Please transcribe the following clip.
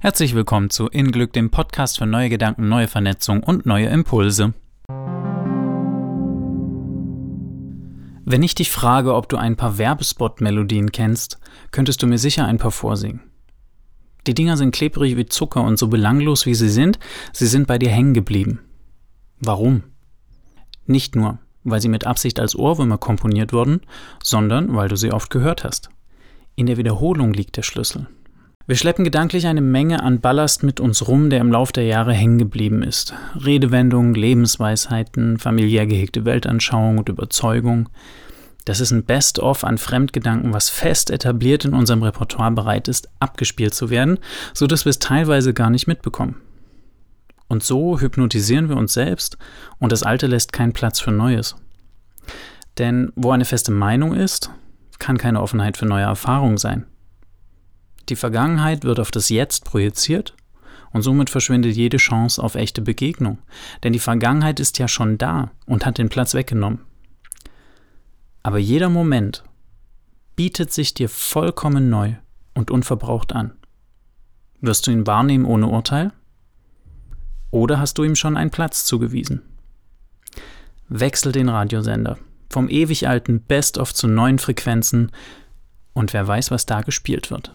Herzlich willkommen zu In Glück, dem Podcast für neue Gedanken, neue Vernetzung und neue Impulse. Wenn ich dich frage, ob du ein paar Werbespot-Melodien kennst, könntest du mir sicher ein paar vorsingen. Die Dinger sind klebrig wie Zucker und so belanglos wie sie sind, sie sind bei dir hängen geblieben. Warum? Nicht nur, weil sie mit Absicht als Ohrwürmer komponiert wurden, sondern weil du sie oft gehört hast. In der Wiederholung liegt der Schlüssel. Wir schleppen gedanklich eine Menge an Ballast mit uns rum, der im Lauf der Jahre hängen geblieben ist. Redewendungen, Lebensweisheiten, familiär gehegte Weltanschauung und Überzeugung. Das ist ein Best-of an Fremdgedanken, was fest etabliert in unserem Repertoire bereit ist, abgespielt zu werden, so dass wir es teilweise gar nicht mitbekommen. Und so hypnotisieren wir uns selbst und das Alte lässt keinen Platz für Neues. Denn wo eine feste Meinung ist, kann keine Offenheit für neue Erfahrungen sein. Die Vergangenheit wird auf das Jetzt projiziert und somit verschwindet jede Chance auf echte Begegnung. Denn die Vergangenheit ist ja schon da und hat den Platz weggenommen. Aber jeder Moment bietet sich dir vollkommen neu und unverbraucht an. Wirst du ihn wahrnehmen ohne Urteil? Oder hast du ihm schon einen Platz zugewiesen? Wechsel den Radiosender vom ewig alten Best-of zu neuen Frequenzen und wer weiß, was da gespielt wird.